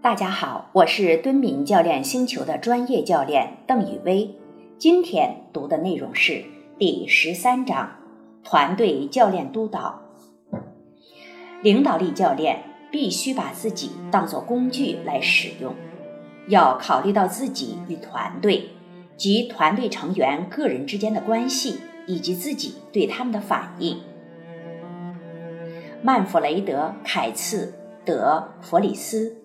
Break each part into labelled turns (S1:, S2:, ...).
S1: 大家好，我是敦敏教练星球的专业教练邓雨薇。今天读的内容是第十三章：团队教练督导。领导力教练必须把自己当作工具来使用，要考虑到自己与团队及团队成员个人之间的关系，以及自己对他们的反应。曼弗雷德·凯茨·德·弗里斯。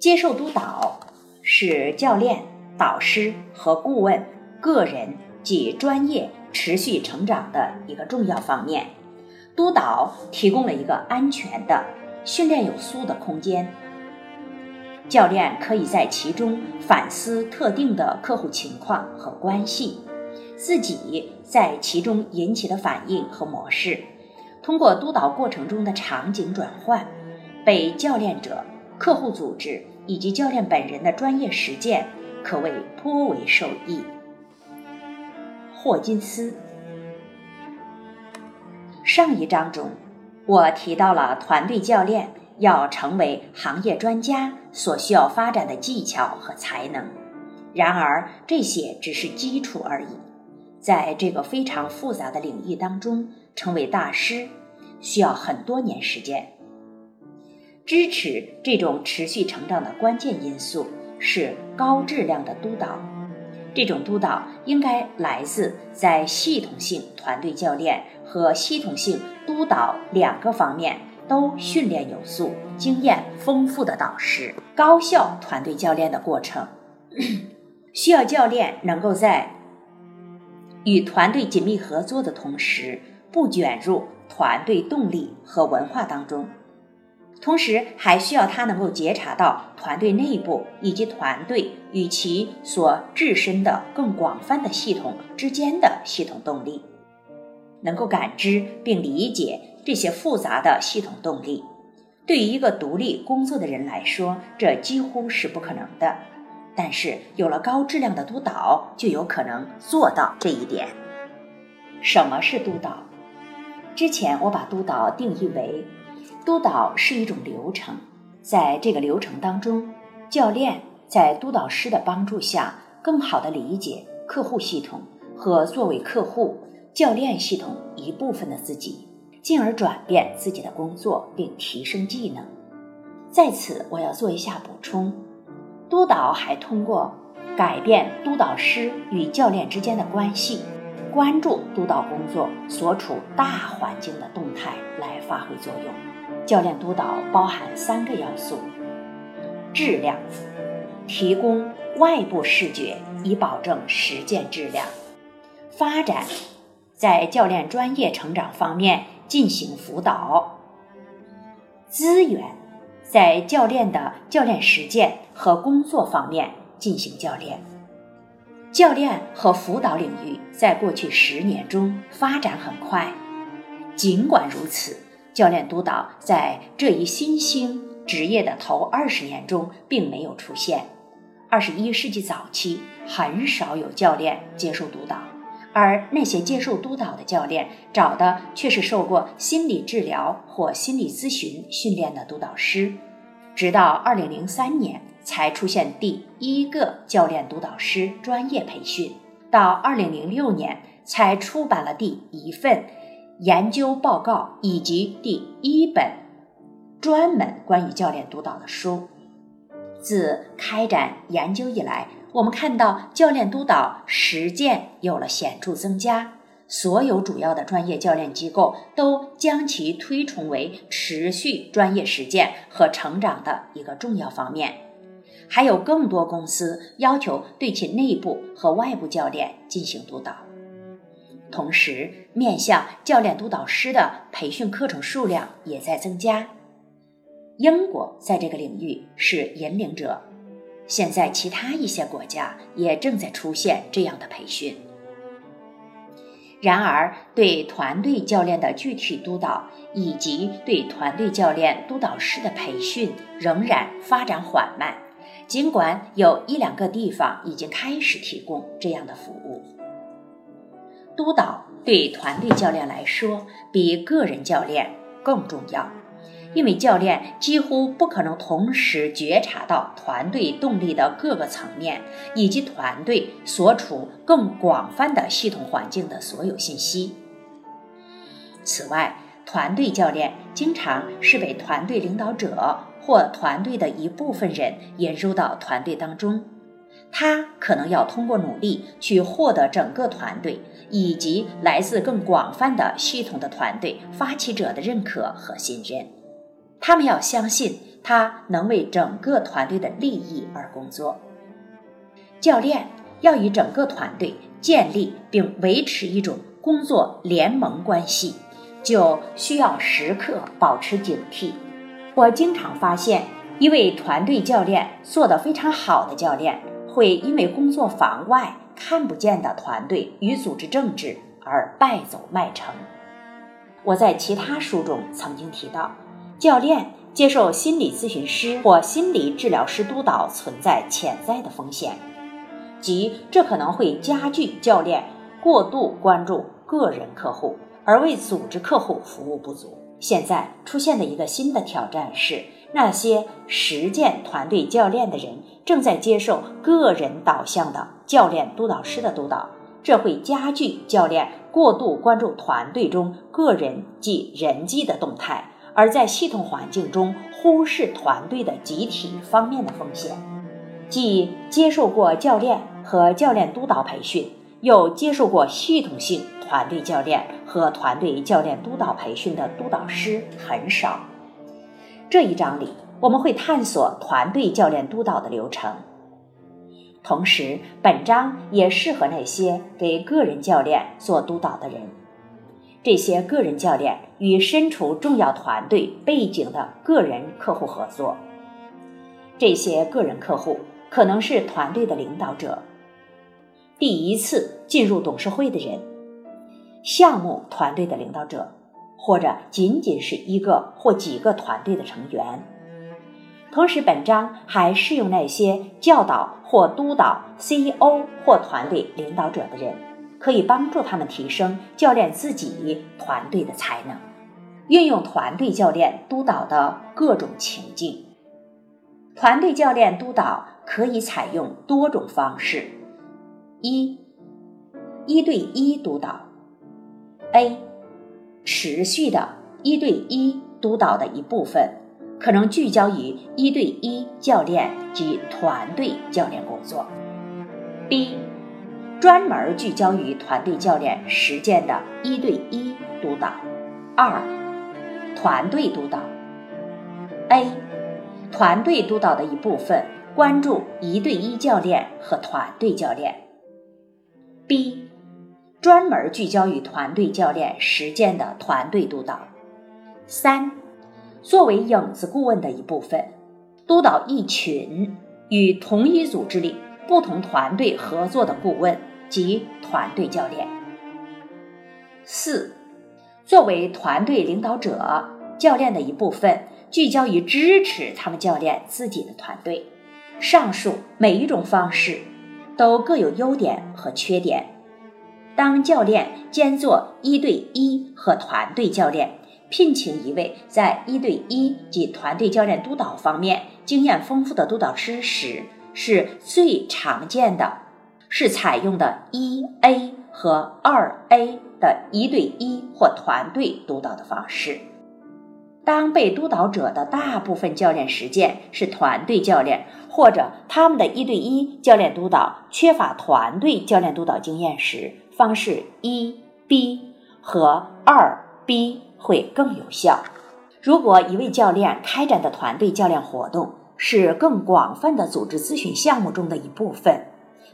S1: 接受督导是教练、导师和顾问个人及专业持续成长的一个重要方面。督导提供了一个安全的、训练有素的空间，教练可以在其中反思特定的客户情况和关系，自己在其中引起的反应和模式，通过督导过程中的场景转换，被教练者、客户组织。以及教练本人的专业实践可谓颇为受益。霍金斯，上一章中我提到了团队教练要成为行业专家所需要发展的技巧和才能，然而这些只是基础而已。在这个非常复杂的领域当中，成为大师需要很多年时间。支持这种持续成长的关键因素是高质量的督导。这种督导应该来自在系统性团队教练和系统性督导两个方面都训练有素、经验丰富的导师。高效团队教练的过程 需要教练能够在与团队紧密合作的同时，不卷入团队动力和文化当中。同时，还需要他能够觉察到团队内部以及团队与其所置身的更广泛的系统之间的系统动力，能够感知并理解这些复杂的系统动力。对于一个独立工作的人来说，这几乎是不可能的。但是，有了高质量的督导，就有可能做到这一点。什么是督导？之前我把督导定义为。督导是一种流程，在这个流程当中，教练在督导师的帮助下，更好地理解客户系统和作为客户教练系统一部分的自己，进而转变自己的工作并提升技能。在此，我要做一下补充：督导还通过改变督导师与教练之间的关系，关注督导工作所处大环境的动态来发挥作用。教练督导包含三个要素：质量，提供外部视觉以保证实践质量；发展，在教练专业成长方面进行辅导；资源，在教练的教练实践和工作方面进行教练。教练和辅导领域在过去十年中发展很快，尽管如此。教练督导在这一新兴职业的头二十年中并没有出现。二十一世纪早期，很少有教练接受督导，而那些接受督导的教练找的却是受过心理治疗或心理咨询训练的督导师。直到二零零三年才出现第一个教练督导师专业培训，到二零零六年才出版了第一份。研究报告以及第一本专门关于教练督导的书。自开展研究以来，我们看到教练督导实践有了显著增加。所有主要的专业教练机构都将其推崇为持续专业实践和成长的一个重要方面。还有更多公司要求对其内部和外部教练进行督导。同时，面向教练督导师的培训课程数量也在增加。英国在这个领域是引领者，现在其他一些国家也正在出现这样的培训。然而，对团队教练的具体督导以及对团队教练督导师的培训仍然发展缓慢，尽管有一两个地方已经开始提供这样的服务。督导对团队教练来说比个人教练更重要，因为教练几乎不可能同时觉察到团队动力的各个层面，以及团队所处更广泛的系统环境的所有信息。此外，团队教练经常是被团队领导者或团队的一部分人引入到团队当中。他可能要通过努力去获得整个团队以及来自更广泛的系统的团队发起者的认可和信任。他们要相信他能为整个团队的利益而工作。教练要与整个团队建立并维持一种工作联盟关系，就需要时刻保持警惕。我经常发现，一位团队教练做得非常好的教练。会因为工作房外看不见的团队与组织政治而败走麦城。我在其他书中曾经提到，教练接受心理咨询师或心理治疗师督导存在潜在的风险，即这可能会加剧教练过度关注个人客户而为组织客户服务不足。现在出现的一个新的挑战是。那些实践团队教练的人正在接受个人导向的教练督导师的督导，这会加剧教练过度关注团队中个人及人际的动态，而在系统环境中忽视团队的集体方面的风险。既接受过教练和教练督导培训，又接受过系统性团队教练和团队教练督导培训的督导师很少。这一章里，我们会探索团队教练督导的流程。同时，本章也适合那些给个人教练做督导的人。这些个人教练与身处重要团队背景的个人客户合作。这些个人客户可能是团队的领导者，第一次进入董事会的人，项目团队的领导者。或者仅仅是一个或几个团队的成员。同时，本章还适用那些教导或督导 CEO 或团队领导者的人，可以帮助他们提升教练自己团队的才能，运用团队教练督导的各种情境。团队教练督导可以采用多种方式：一、一对一督导；A。持续的一对一督导的一部分，可能聚焦于一对一教练及团队教练工作。B，专门聚焦于团队教练实践的一对一督导。二，团队督导。A，团队督导的一部分关注一对一教练和团队教练。B。专门聚焦于团队教练实践的团队督导。三，作为影子顾问的一部分，督导一群与同一组织里不同团队合作的顾问及团队教练。四，作为团队领导者教练的一部分，聚焦于支持他们教练自己的团队。上述每一种方式都各有优点和缺点。当教练兼做一对一和团队教练，聘请一位在一对一及团队教练督导方面经验丰富的督导师时，是最常见的，是采用的一 A 和二 A 的一对一或团队督导的方式。当被督导者的大部分教练实践是团队教练，或者他们的一对一教练督导缺乏团队教练督导经验时，方式一 B 和二 B 会更有效。如果一位教练开展的团队教练活动是更广泛的组织咨询项目中的一部分，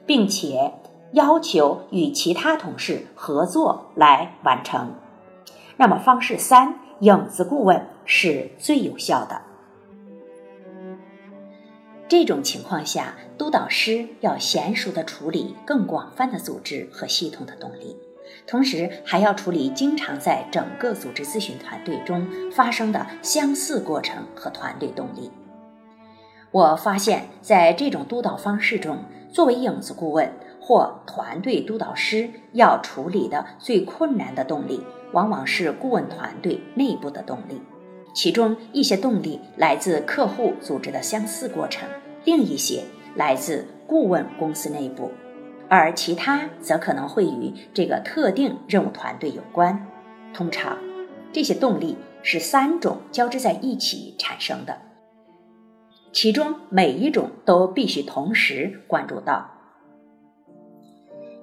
S1: 并且要求与其他同事合作来完成，那么方式三影子顾问是最有效的。这种情况下，督导师要娴熟地处理更广泛的组织和系统的动力，同时还要处理经常在整个组织咨询团队中发生的相似过程和团队动力。我发现，在这种督导方式中，作为影子顾问或团队督导师要处理的最困难的动力，往往是顾问团队内部的动力。其中一些动力来自客户组织的相似过程，另一些来自顾问公司内部，而其他则可能会与这个特定任务团队有关。通常，这些动力是三种交织在一起产生的，其中每一种都必须同时关注到。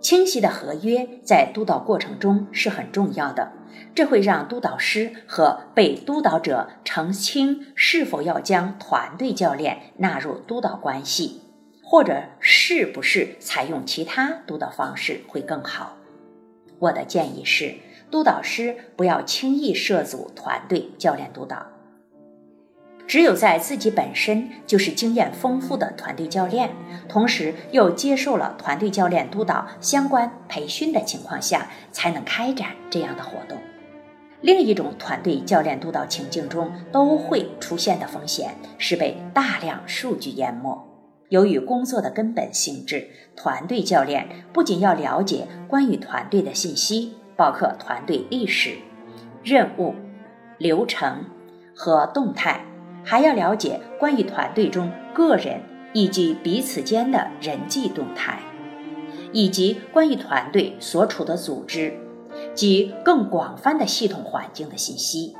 S1: 清晰的合约在督导过程中是很重要的，这会让督导师和被督导者澄清是否要将团队教练纳入督导关系，或者是不是采用其他督导方式会更好。我的建议是，督导师不要轻易涉足团队教练督导。只有在自己本身就是经验丰富的团队教练，同时又接受了团队教练督导相关培训的情况下，才能开展这样的活动。另一种团队教练督导情境中都会出现的风险是被大量数据淹没。由于工作的根本性质，团队教练不仅要了解关于团队的信息，包括团队历史、任务、流程和动态。还要了解关于团队中个人以及彼此间的人际动态，以及关于团队所处的组织及更广泛的系统环境的信息。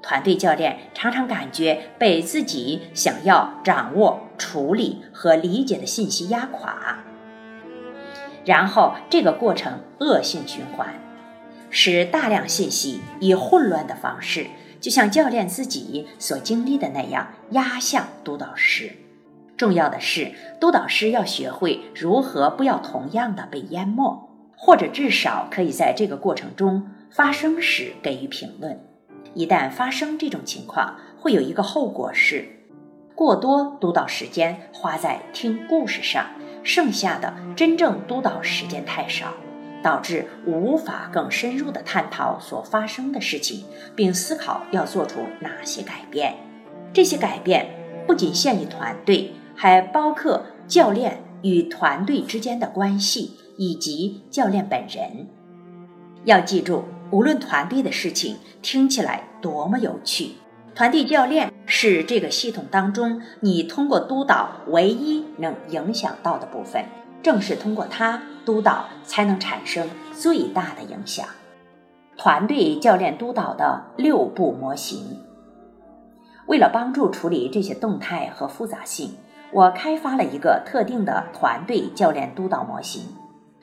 S1: 团队教练常常感觉被自己想要掌握、处理和理解的信息压垮，然后这个过程恶性循环，使大量信息以混乱的方式。就像教练自己所经历的那样，压向督导师。重要的是，督导师要学会如何不要同样的被淹没，或者至少可以在这个过程中发生时给予评论。一旦发生这种情况，会有一个后果是，过多督导时间花在听故事上，剩下的真正督导时间太少。导致无法更深入的探讨所发生的事情，并思考要做出哪些改变。这些改变不仅限于团队，还包括教练与团队之间的关系以及教练本人。要记住，无论团队的事情听起来多么有趣，团队教练是这个系统当中你通过督导唯一能影响到的部分。正是通过他督导，才能产生最大的影响。团队教练督导的六步模型，为了帮助处理这些动态和复杂性，我开发了一个特定的团队教练督导模型。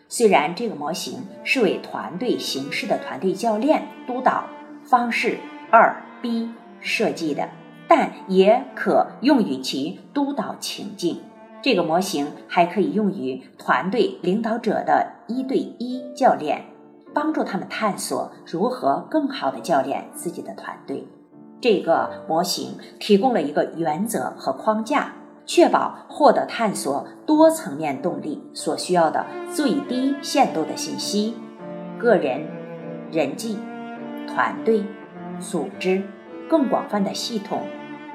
S1: 虽然这个模型是为团队形式的团队教练督导方式二 B 设计的，但也可用于其督导情境。这个模型还可以用于团队领导者的一对一教练，帮助他们探索如何更好的教练自己的团队。这个模型提供了一个原则和框架，确保获得探索多层面动力所需要的最低限度的信息：个人、人际、团队、组织、更广泛的系统、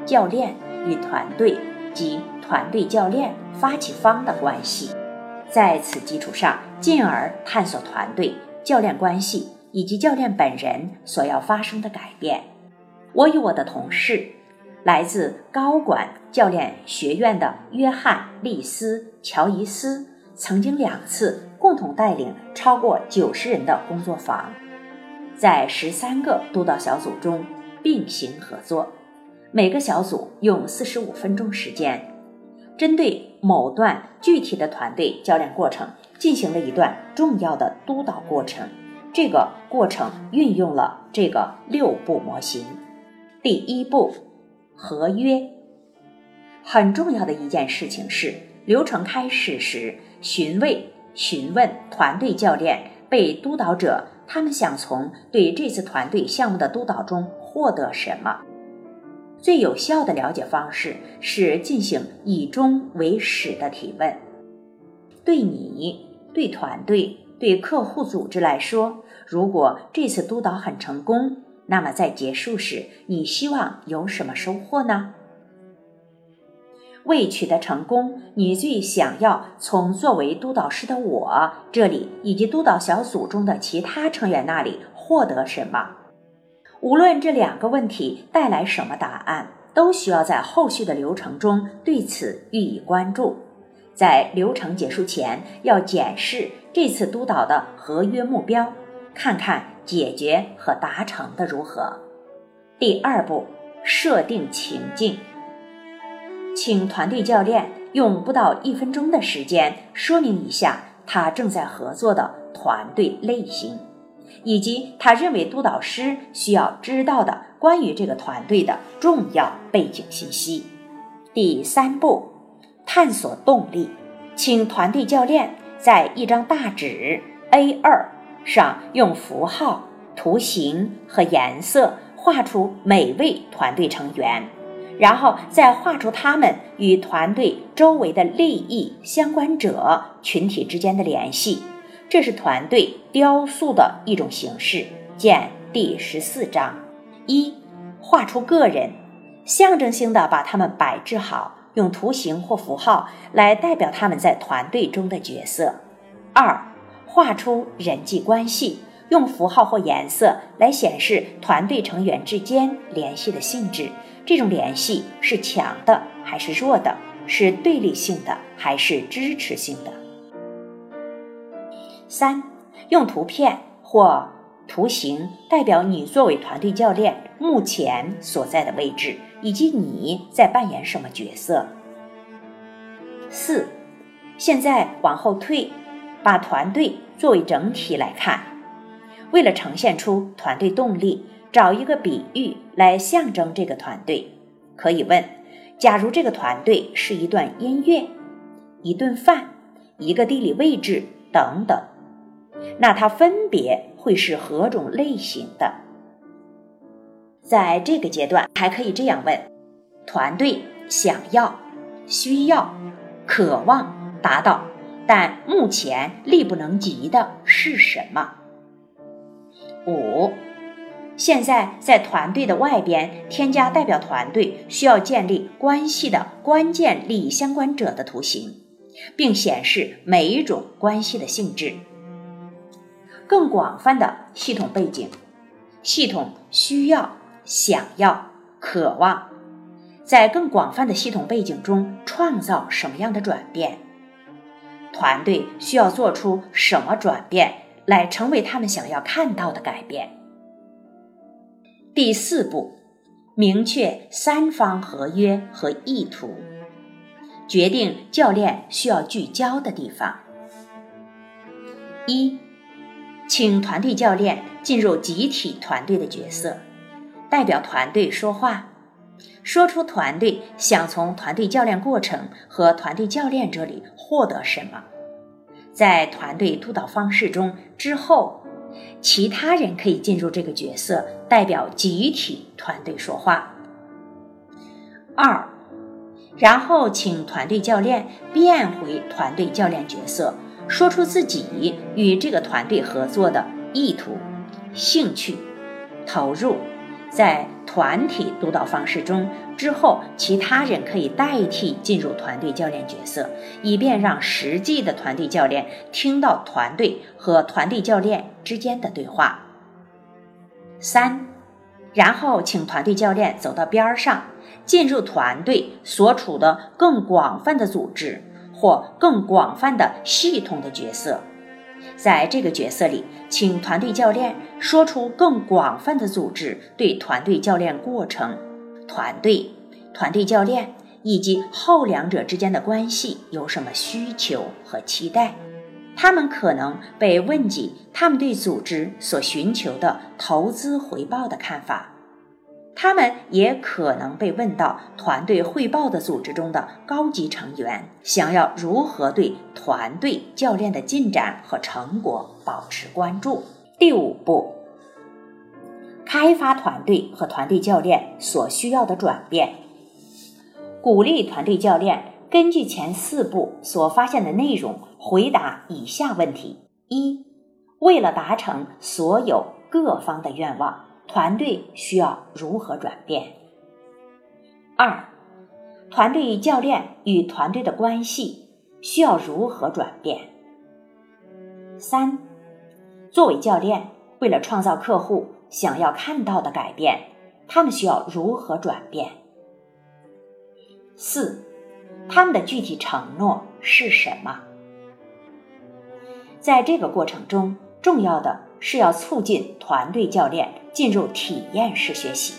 S1: 教练与团队及。团队教练发起方的关系，在此基础上，进而探索团队教练关系以及教练本人所要发生的改变。我与我的同事，来自高管教练学院的约翰·利斯·乔伊斯，曾经两次共同带领超过九十人的工作坊，在十三个督导小组中并行合作，每个小组用四十五分钟时间。针对某段具体的团队教练过程进行了一段重要的督导过程。这个过程运用了这个六步模型。第一步，合约。很重要的一件事情是，流程开始时询问询问团队教练、被督导者，他们想从对这次团队项目的督导中获得什么。最有效的了解方式是进行以终为始的提问。对你、对团队、对客户组织来说，如果这次督导很成功，那么在结束时，你希望有什么收获呢？为取得成功，你最想要从作为督导师的我这里以及督导小组中的其他成员那里获得什么？无论这两个问题带来什么答案，都需要在后续的流程中对此予以关注。在流程结束前，要检视这次督导的合约目标，看看解决和达成的如何。第二步，设定情境，请团队教练用不到一分钟的时间说明一下他正在合作的团队类型。以及他认为督导师需要知道的关于这个团队的重要背景信息。第三步，探索动力，请团队教练在一张大纸 A2 上用符号、图形和颜色画出每位团队成员，然后再画出他们与团队周围的利益相关者群体之间的联系。这是团队雕塑的一种形式，见第十四章。一、画出个人，象征性的把他们摆置好，用图形或符号来代表他们在团队中的角色。二、画出人际关系，用符号或颜色来显示团队成员之间联系的性质。这种联系是强的还是弱的？是对立性的还是支持性的？三，用图片或图形代表你作为团队教练目前所在的位置，以及你在扮演什么角色。四，现在往后退，把团队作为整体来看。为了呈现出团队动力，找一个比喻来象征这个团队。可以问：假如这个团队是一段音乐、一顿饭、一个地理位置等等。那它分别会是何种类型的？在这个阶段，还可以这样问：团队想要、需要、渴望达到，但目前力不能及的是什么？五，现在在团队的外边添加代表团队需要建立关系的关键利益相关者的图形，并显示每一种关系的性质。更广泛的系统背景，系统需要、想要、渴望，在更广泛的系统背景中创造什么样的转变？团队需要做出什么转变来成为他们想要看到的改变？第四步，明确三方合约和意图，决定教练需要聚焦的地方。一。请团队教练进入集体团队的角色，代表团队说话，说出团队想从团队教练过程和团队教练这里获得什么。在团队督导方式中之后，其他人可以进入这个角色，代表集体团队说话。二，然后请团队教练变回团队教练角色。说出自己与这个团队合作的意图、兴趣、投入，在团体督导方式中之后，其他人可以代替进入团队教练角色，以便让实际的团队教练听到团队和团队教练之间的对话。三，然后请团队教练走到边儿上，进入团队所处的更广泛的组织。或更广泛的系统的角色，在这个角色里，请团队教练说出更广泛的组织对团队教练过程、团队、团队教练以及后两者之间的关系有什么需求和期待。他们可能被问及他们对组织所寻求的投资回报的看法。他们也可能被问到团队汇报的组织中的高级成员想要如何对团队教练的进展和成果保持关注。第五步，开发团队和团队教练所需要的转变，鼓励团队教练根据前四步所发现的内容回答以下问题：一，为了达成所有各方的愿望。团队需要如何转变？二，团队教练与团队的关系需要如何转变？三，作为教练，为了创造客户想要看到的改变，他们需要如何转变？四，他们的具体承诺是什么？在这个过程中，重要的是要促进团队教练进入体验式学习，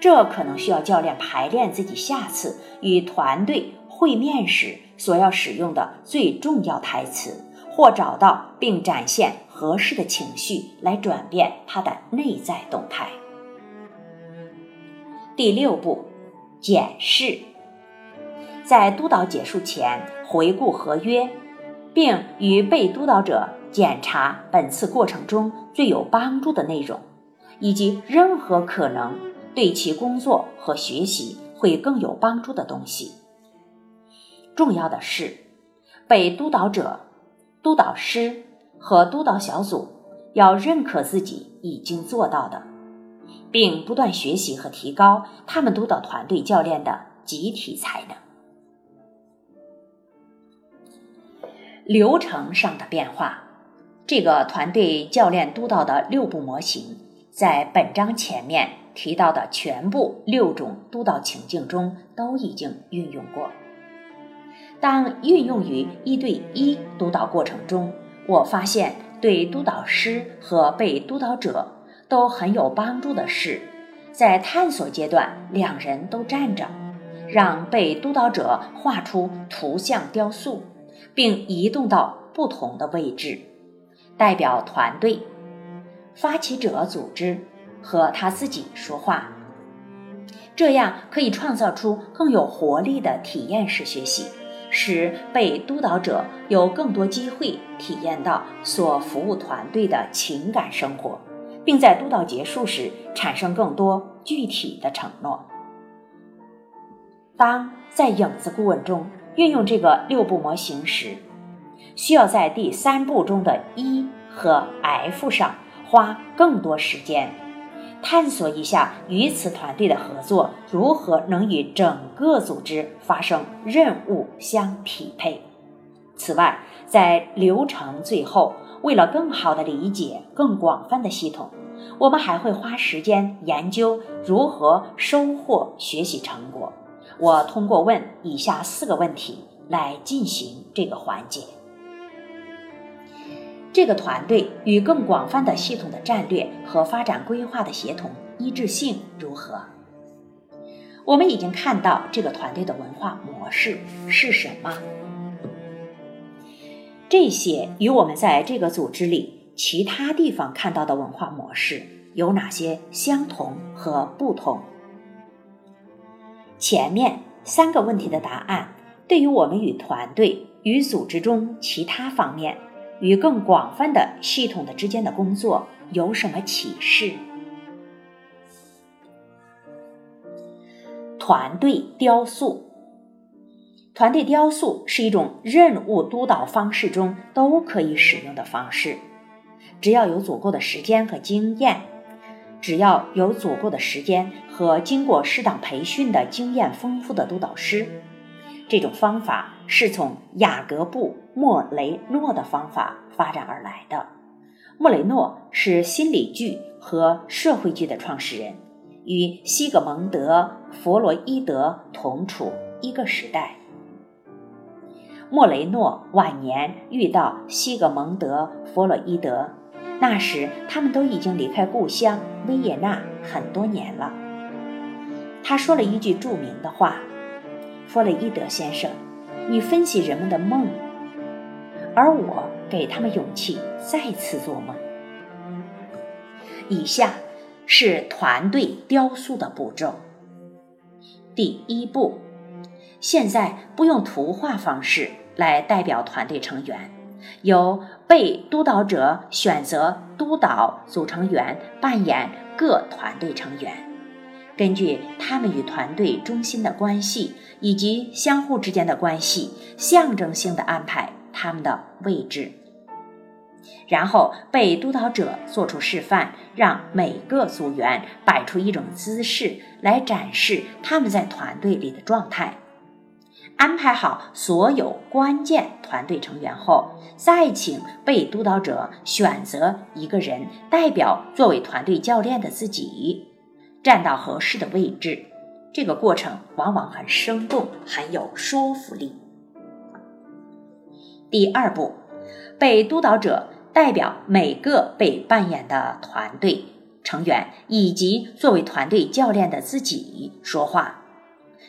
S1: 这可能需要教练排练自己下次与团队会面时所要使用的最重要台词，或找到并展现合适的情绪来转变他的内在动态。第六步，检视，在督导结束前回顾合约。并与被督导者检查本次过程中最有帮助的内容，以及任何可能对其工作和学习会更有帮助的东西。重要的是，被督导者、督导师和督导小组要认可自己已经做到的，并不断学习和提高他们督导团队教练的集体才能。流程上的变化，这个团队教练督导的六步模型，在本章前面提到的全部六种督导情境中都已经运用过。当运用于一对一督导过程中，我发现对督导师和被督导者都很有帮助的是，在探索阶段，两人都站着，让被督导者画出图像雕塑。并移动到不同的位置，代表团队、发起者组织和他自己说话，这样可以创造出更有活力的体验式学习，使被督导者有更多机会体验到所服务团队的情感生活，并在督导结束时产生更多具体的承诺。当在影子顾问中。运用这个六步模型时，需要在第三步中的 E 和 F 上花更多时间，探索一下与此团队的合作如何能与整个组织发生任务相匹配。此外，在流程最后，为了更好地理解更广泛的系统，我们还会花时间研究如何收获学习成果。我通过问以下四个问题来进行这个环节：这个团队与更广泛的系统的战略和发展规划的协同一致性如何？我们已经看到这个团队的文化模式是什么？这些与我们在这个组织里其他地方看到的文化模式有哪些相同和不同？前面三个问题的答案，对于我们与团队与组织中其他方面与更广泛的系统的之间的工作有什么启示？团队雕塑，团队雕塑是一种任务督导方式中都可以使用的方式，只要有足够的时间和经验。只要有足够的时间和经过适当培训的经验丰富的督导师，这种方法是从雅各布·莫雷诺的方法发展而来的。莫雷诺是心理剧和社会剧的创始人，与西格蒙德·弗洛伊德同处一个时代。莫雷诺晚年遇到西格蒙德·弗洛伊德。那时，他们都已经离开故乡维也纳很多年了。他说了一句著名的话：“弗洛伊德先生，你分析人们的梦，而我给他们勇气再次做梦。”以下是团队雕塑的步骤。第一步，现在不用图画方式来代表团队成员。由被督导者选择督导组成员扮演各团队成员，根据他们与团队中心的关系以及相互之间的关系，象征性的安排他们的位置。然后被督导者做出示范，让每个组员摆出一种姿势来展示他们在团队里的状态。安排好所有关键团队成员后，再请被督导者选择一个人代表作为团队教练的自己，站到合适的位置。这个过程往往很生动，很有说服力。第二步，被督导者代表每个被扮演的团队成员以及作为团队教练的自己说话。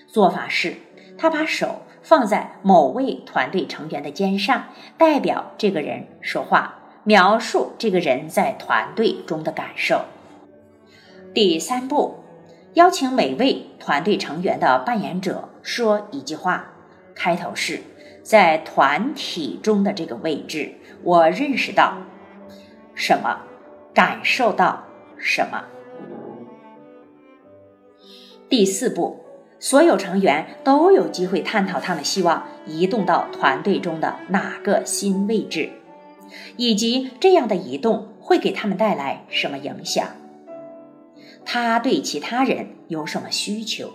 S1: 做法是，他把手放在某位团队成员的肩上，代表这个人说话，描述这个人在团队中的感受。第三步。邀请每位团队成员的扮演者说一句话，开头是在团体中的这个位置，我认识到什么，感受到什么。第四步，所有成员都有机会探讨他们希望移动到团队中的哪个新位置，以及这样的移动会给他们带来什么影响。他对其他人有什么需求？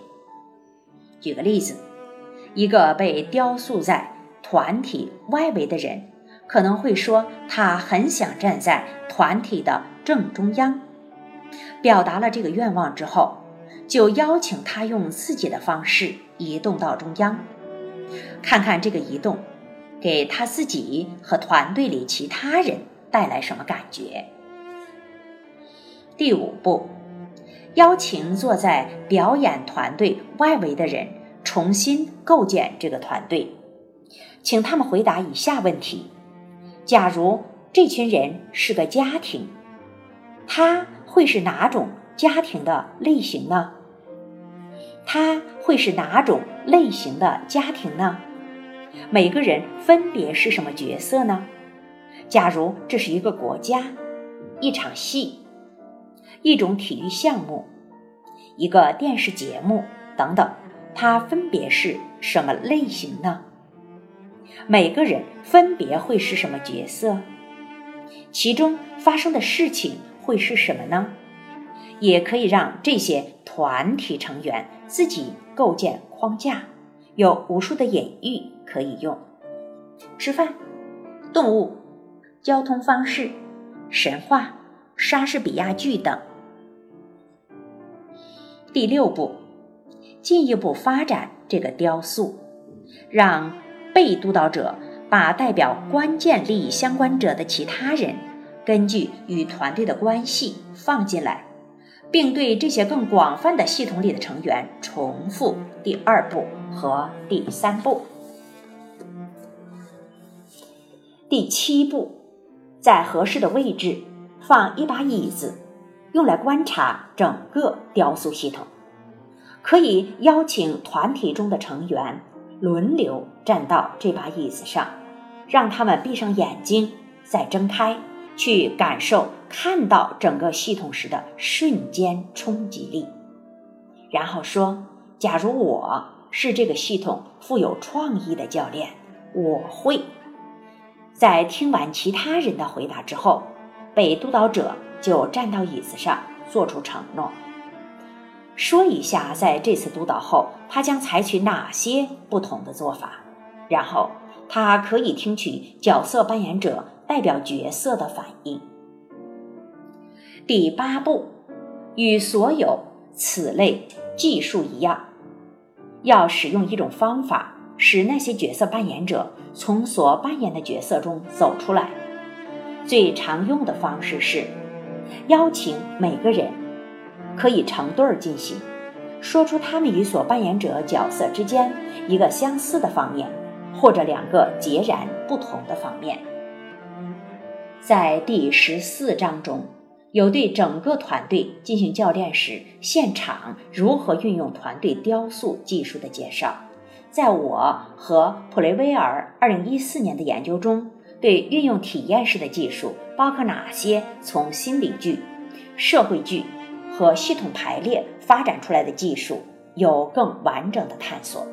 S1: 举个例子，一个被雕塑在团体外围的人，可能会说他很想站在团体的正中央。表达了这个愿望之后，就邀请他用自己的方式移动到中央，看看这个移动给他自己和团队里其他人带来什么感觉。第五步。邀请坐在表演团队外围的人重新构建这个团队，请他们回答以下问题：假如这群人是个家庭，他会是哪种家庭的类型呢？他会是哪种类型的家庭呢？每个人分别是什么角色呢？假如这是一个国家，一场戏。一种体育项目，一个电视节目等等，它分别是什么类型呢？每个人分别会是什么角色？其中发生的事情会是什么呢？也可以让这些团体成员自己构建框架，有无数的隐喻可以用：吃饭、动物、交通方式、神话、莎士比亚剧等。第六步，进一步发展这个雕塑，让被督导者把代表关键利益相关者的其他人，根据与团队的关系放进来，并对这些更广泛的系统里的成员重复第二步和第三步。第七步，在合适的位置放一把椅子。用来观察整个雕塑系统，可以邀请团体中的成员轮流站到这把椅子上，让他们闭上眼睛，再睁开，去感受看到整个系统时的瞬间冲击力。然后说：“假如我是这个系统富有创意的教练，我会。”在听完其他人的回答之后，被督导者。就站到椅子上，做出承诺，说一下在这次督导后，他将采取哪些不同的做法，然后他可以听取角色扮演者代表角色的反应。第八步，与所有此类技术一样，要使用一种方法，使那些角色扮演者从所扮演的角色中走出来。最常用的方式是。邀请每个人可以成对儿进行，说出他们与所扮演者角色之间一个相似的方面，或者两个截然不同的方面。在第十四章中有对整个团队进行教练时现场如何运用团队雕塑技术的介绍。在我和普雷威尔二零一四年的研究中。对运用体验式的技术，包括哪些从心理剧、社会剧和系统排列发展出来的技术，有更完整的探索。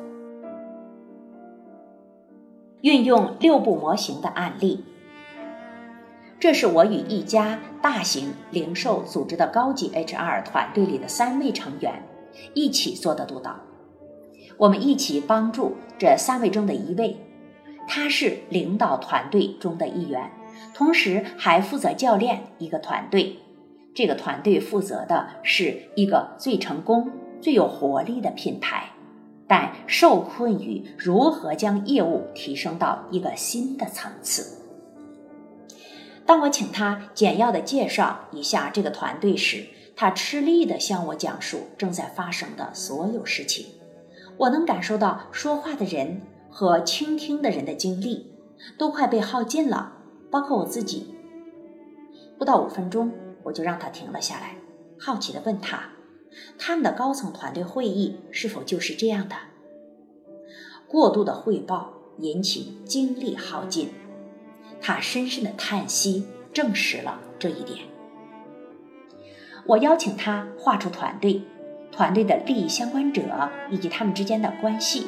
S1: 运用六步模型的案例，这是我与一家大型零售组织的高级 HR 团队里的三位成员一起做的督导。我们一起帮助这三位中的一位，他是领导团队中的一员，同时还负责教练一个团队。这个团队负责的是一个最成功、最有活力的品牌，但受困于如何将业务提升到一个新的层次。当我请他简要的介绍一下这个团队时，他吃力地向我讲述正在发生的所有事情。我能感受到说话的人和倾听的人的精力都快被耗尽了，包括我自己。不到五分钟。我就让他停了下来，好奇地问他：“他们的高层团队会议是否就是这样的？过度的汇报引起精力耗尽。”他深深的叹息，证实了这一点。我邀请他画出团队、团队的利益相关者以及他们之间的关系，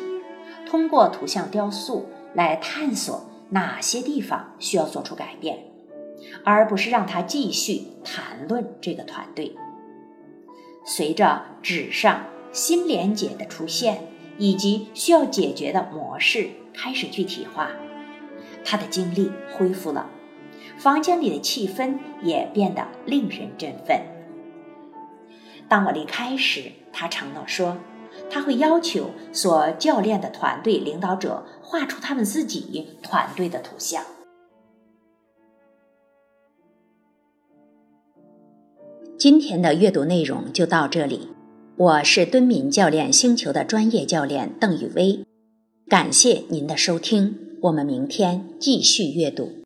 S1: 通过图像雕塑来探索哪些地方需要做出改变。而不是让他继续谈论这个团队。随着纸上新连结的出现，以及需要解决的模式开始具体化，他的精力恢复了，房间里的气氛也变得令人振奋。当我离开时，他承诺说，他会要求所教练的团队领导者画出他们自己团队的图像。今天的阅读内容就到这里，我是敦敏教练星球的专业教练邓宇薇，感谢您的收听，我们明天继续阅读。